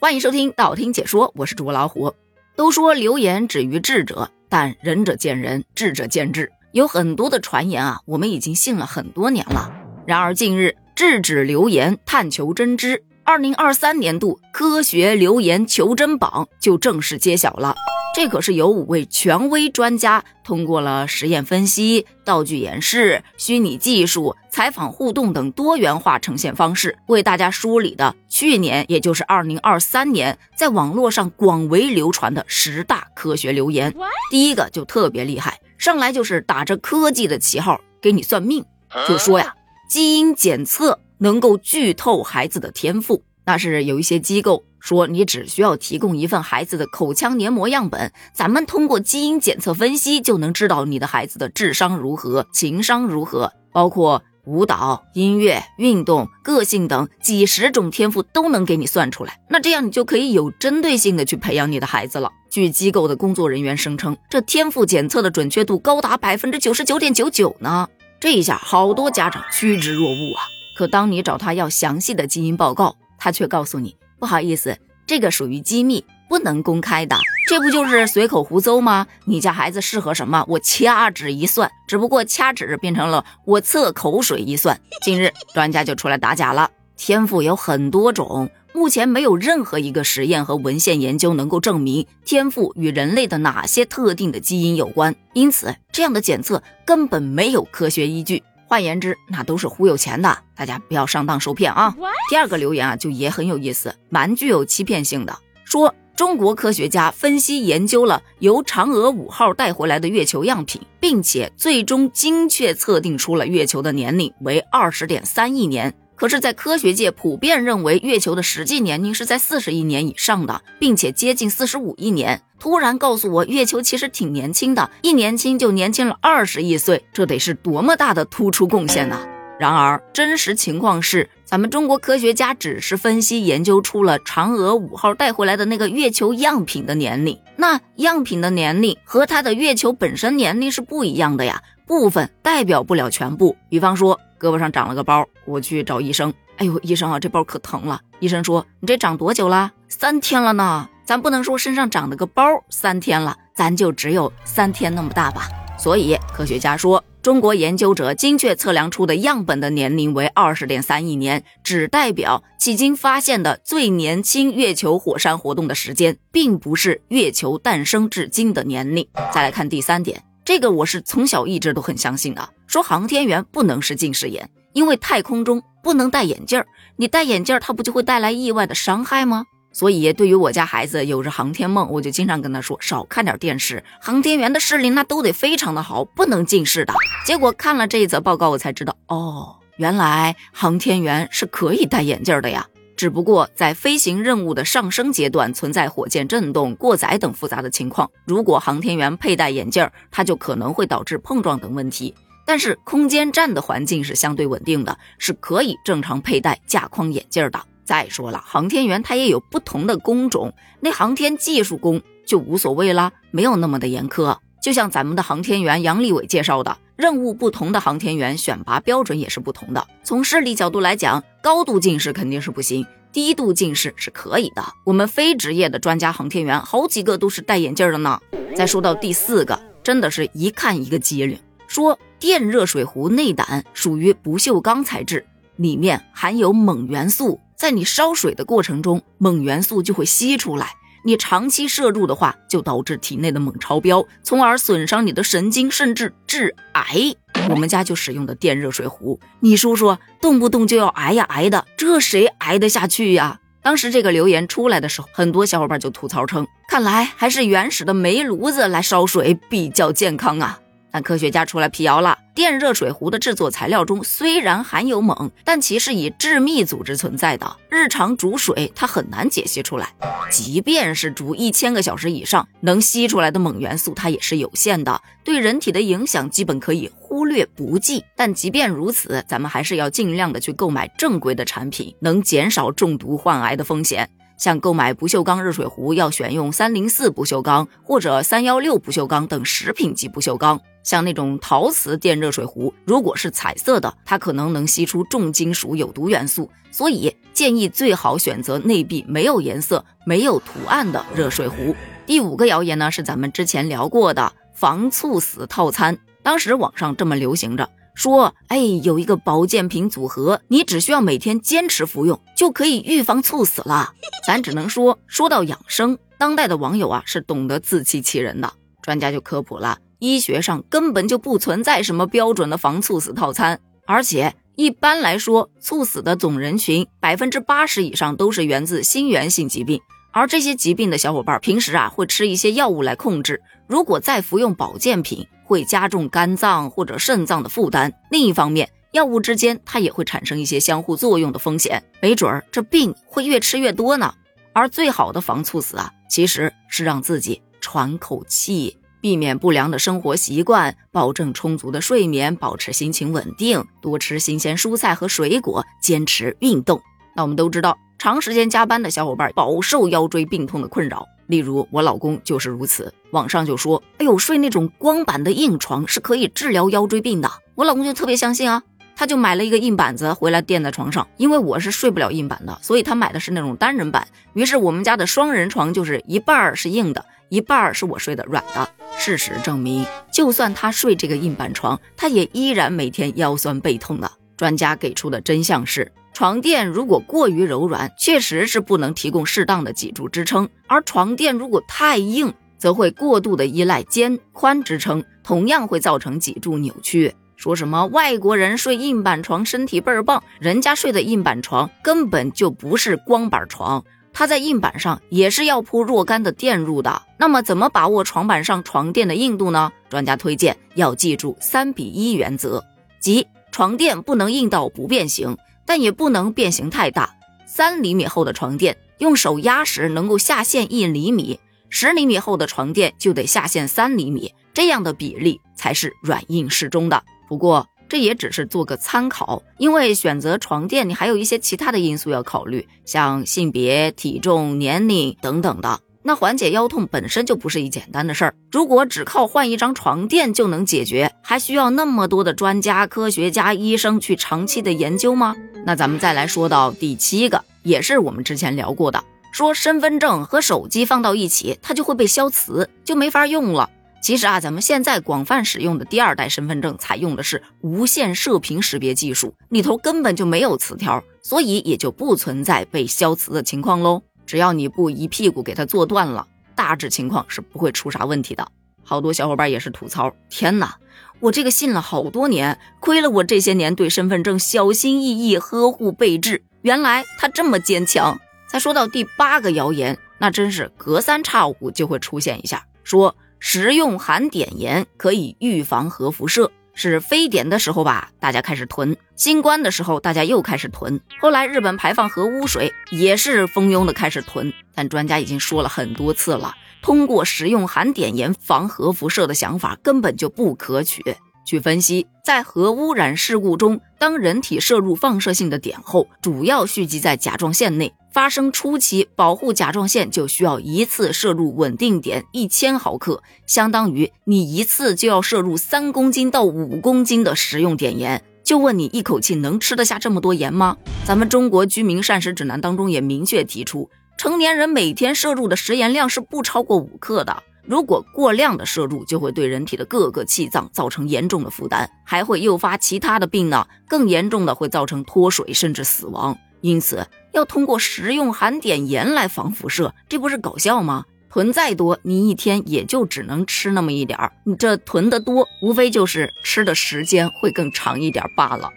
欢迎收听道听解说，我是主播老虎。都说流言止于智者，但仁者见仁，智者见智。有很多的传言啊，我们已经信了很多年了。然而近日，制止流言探求真知，二零二三年度科学流言求真榜就正式揭晓了。这可是由五位权威专家通过了实验分析、道具演示、虚拟技术、采访互动等多元化呈现方式，为大家梳理的去年，也就是二零二三年，在网络上广为流传的十大科学流言。第一个就特别厉害，上来就是打着科技的旗号给你算命，就说呀，基因检测能够剧透孩子的天赋。那是有一些机构。说你只需要提供一份孩子的口腔黏膜样本，咱们通过基因检测分析就能知道你的孩子的智商如何、情商如何，包括舞蹈、音乐、运动、个性等几十种天赋都能给你算出来。那这样你就可以有针对性的去培养你的孩子了。据机构的工作人员声称，这天赋检测的准确度高达百分之九十九点九九呢。这一下好多家长趋之若鹜啊！可当你找他要详细的基因报告，他却告诉你。不好意思，这个属于机密，不能公开的。这不就是随口胡诌吗？你家孩子适合什么？我掐指一算，只不过掐指变成了我测口水一算。近日，专家就出来打假了。天赋有很多种，目前没有任何一个实验和文献研究能够证明天赋与人类的哪些特定的基因有关，因此这样的检测根本没有科学依据。换言之，那都是忽悠钱的，大家不要上当受骗啊！第二个留言啊，就也很有意思，蛮具有欺骗性的，说中国科学家分析研究了由嫦娥五号带回来的月球样品，并且最终精确测定出了月球的年龄为二十点三亿年。可是，在科学界普遍认为月球的实际年龄是在四十亿年以上的，并且接近四十五亿年。突然告诉我，月球其实挺年轻的，一年轻就年轻了二十亿岁，这得是多么大的突出贡献呢？然而，真实情况是，咱们中国科学家只是分析研究出了嫦娥五号带回来的那个月球样品的年龄，那样品的年龄和它的月球本身年龄是不一样的呀，部分代表不了全部。比方说。胳膊上长了个包，我去找医生。哎呦，医生啊，这包可疼了。医生说：“你这长多久了？三天了呢。咱不能说身上长了个包三天了，咱就只有三天那么大吧。”所以科学家说，中国研究者精确测量出的样本的年龄为二十点三亿年，只代表迄今发现的最年轻月球火山活动的时间，并不是月球诞生至今的年龄。再来看第三点。这个我是从小一直都很相信的，说航天员不能是近视眼，因为太空中不能戴眼镜儿，你戴眼镜儿它不就会带来意外的伤害吗？所以对于我家孩子有着航天梦，我就经常跟他说少看点电视，航天员的视力那都得非常的好，不能近视的。结果看了这一则报告，我才知道，哦，原来航天员是可以戴眼镜的呀。只不过在飞行任务的上升阶段存在火箭震动、过载等复杂的情况，如果航天员佩戴眼镜，它就可能会导致碰撞等问题。但是空间站的环境是相对稳定的，是可以正常佩戴架框眼镜的。再说了，航天员他也有不同的工种，那航天技术工就无所谓了，没有那么的严苛。就像咱们的航天员杨利伟介绍的，任务不同的航天员选拔标准也是不同的。从视力角度来讲，高度近视肯定是不行，低度近视是可以的。我们非职业的专家航天员好几个都是戴眼镜的呢。再说到第四个，真的是一看一个机灵，说电热水壶内胆属于不锈钢材质，里面含有锰元素，在你烧水的过程中，锰元素就会吸出来。你长期摄入的话，就导致体内的锰超标，从而损伤你的神经，甚至致癌。我们家就使用的电热水壶，你说说，动不动就要挨呀挨的，这谁挨得下去呀？当时这个留言出来的时候，很多小伙伴就吐槽称，看来还是原始的煤炉子来烧水比较健康啊。但科学家出来辟谣了，电热水壶的制作材料中虽然含有锰，但其是以致密组织存在的，日常煮水它很难解析出来。即便是煮一千个小时以上，能吸出来的锰元素它也是有限的，对人体的影响基本可以忽略不计。但即便如此，咱们还是要尽量的去购买正规的产品，能减少中毒患癌的风险。像购买不锈钢热水壶，要选用三零四不锈钢或者三幺六不锈钢等食品级不锈钢。像那种陶瓷电热水壶，如果是彩色的，它可能能吸出重金属有毒元素，所以建议最好选择内壁没有颜色、没有图案的热水壶。第五个谣言呢，是咱们之前聊过的防猝死套餐，当时网上这么流行着。说，哎，有一个保健品组合，你只需要每天坚持服用，就可以预防猝死了。咱只能说，说到养生，当代的网友啊是懂得自欺欺人的。专家就科普了，医学上根本就不存在什么标准的防猝死套餐，而且一般来说，猝死的总人群百分之八十以上都是源自心源性疾病，而这些疾病的小伙伴平时啊会吃一些药物来控制，如果再服用保健品。会加重肝脏或者肾脏的负担。另一方面，药物之间它也会产生一些相互作用的风险，没准儿这病会越吃越多呢。而最好的防猝死啊，其实是让自己喘口气，避免不良的生活习惯，保证充足的睡眠，保持心情稳定，多吃新鲜蔬菜和水果，坚持运动。那我们都知道，长时间加班的小伙伴饱受腰椎病痛的困扰。例如我老公就是如此，网上就说：“哎呦，睡那种光板的硬床是可以治疗腰椎病的。”我老公就特别相信啊，他就买了一个硬板子回来垫在床上。因为我是睡不了硬板的，所以他买的是那种单人板。于是我们家的双人床就是一半是硬的，一半是我睡的软的。事实证明，就算他睡这个硬板床，他也依然每天腰酸背痛的。专家给出的真相是。床垫如果过于柔软，确实是不能提供适当的脊柱支撑；而床垫如果太硬，则会过度的依赖肩宽支撑，同样会造成脊柱扭曲。说什么外国人睡硬板床身体倍儿棒，人家睡的硬板床根本就不是光板床，它在硬板上也是要铺若干的垫入的。那么怎么把握床板上床垫的硬度呢？专家推荐要记住三比一原则，即床垫不能硬到不变形。但也不能变形太大，三厘米厚的床垫用手压时能够下陷一厘米，十厘米厚的床垫就得下陷三厘米，这样的比例才是软硬适中的。不过这也只是做个参考，因为选择床垫你还有一些其他的因素要考虑，像性别、体重、年龄等等的。那缓解腰痛本身就不是一简单的事儿，如果只靠换一张床垫就能解决，还需要那么多的专家、科学家、医生去长期的研究吗？那咱们再来说到第七个，也是我们之前聊过的，说身份证和手机放到一起，它就会被消磁，就没法用了。其实啊，咱们现在广泛使用的第二代身份证采用的是无线射频识别技术，里头根本就没有磁条，所以也就不存在被消磁的情况喽。只要你不一屁股给它坐断了，大致情况是不会出啥问题的。好多小伙伴也是吐槽：天哪，我这个信了好多年，亏了我这些年对身份证小心翼翼呵护备至，原来它这么坚强。再说到第八个谣言，那真是隔三差五就会出现一下，说食用含碘盐可以预防核辐射。是非典的时候吧，大家开始囤；新冠的时候，大家又开始囤。后来日本排放核污水，也是蜂拥的开始囤。但专家已经说了很多次了，通过食用含碘盐防核辐射的想法根本就不可取。据分析，在核污染事故中，当人体摄入放射性的碘后，主要蓄积在甲状腺内。发生初期，保护甲状腺就需要一次摄入稳定碘一千毫克，相当于你一次就要摄入三公斤到五公斤的食用碘盐。就问你，一口气能吃得下这么多盐吗？咱们中国居民膳食指南当中也明确提出，成年人每天摄入的食盐量是不超过五克的。如果过量的摄入，就会对人体的各个气脏造成严重的负担，还会诱发其他的病呢。更严重的会造成脱水甚至死亡。因此，要通过食用含碘盐来防辐射，这不是搞笑吗？囤再多，你一天也就只能吃那么一点儿。你这囤得多，无非就是吃的时间会更长一点罢了。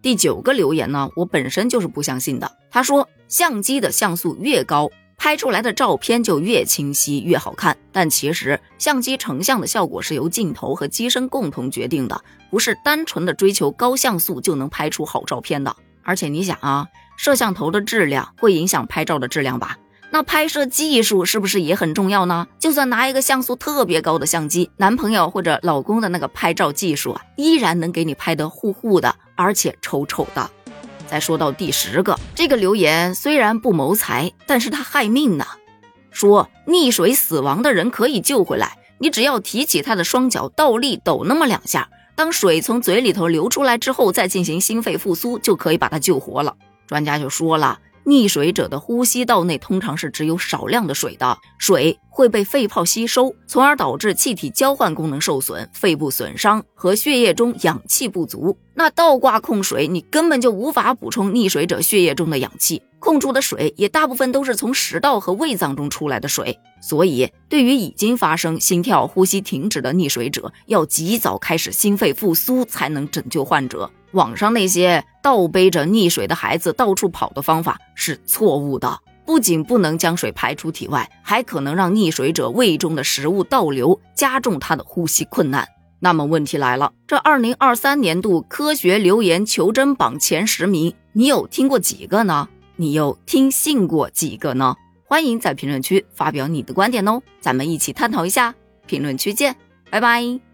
第九个留言呢，我本身就是不相信的。他说，相机的像素越高。拍出来的照片就越清晰越好看，但其实相机成像的效果是由镜头和机身共同决定的，不是单纯的追求高像素就能拍出好照片的。而且你想啊，摄像头的质量会影响拍照的质量吧？那拍摄技术是不是也很重要呢？就算拿一个像素特别高的相机，男朋友或者老公的那个拍照技术啊，依然能给你拍得糊糊的，而且丑丑的。再说到第十个，这个留言虽然不谋财，但是他害命呢。说溺水死亡的人可以救回来，你只要提起他的双脚，倒立抖那么两下，当水从嘴里头流出来之后，再进行心肺复苏，就可以把他救活了。专家就说了。溺水者的呼吸道内通常是只有少量的水的，水会被肺泡吸收，从而导致气体交换功能受损、肺部损伤和血液中氧气不足。那倒挂控水，你根本就无法补充溺水者血液中的氧气，控出的水也大部分都是从食道和胃脏中出来的水。所以，对于已经发生心跳、呼吸停止的溺水者，要及早开始心肺复苏，才能拯救患者。网上那些倒背着溺水的孩子到处跑的方法是错误的，不仅不能将水排出体外，还可能让溺水者胃中的食物倒流，加重他的呼吸困难。那么问题来了，这二零二三年度科学留言求真榜前十名，你有听过几个呢？你又听信过几个呢？欢迎在评论区发表你的观点哦，咱们一起探讨一下。评论区见，拜拜。